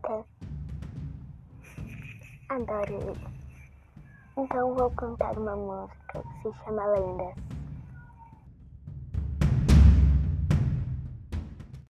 Marcas. Adoro ele. Então vou cantar uma música que se chama Lendas.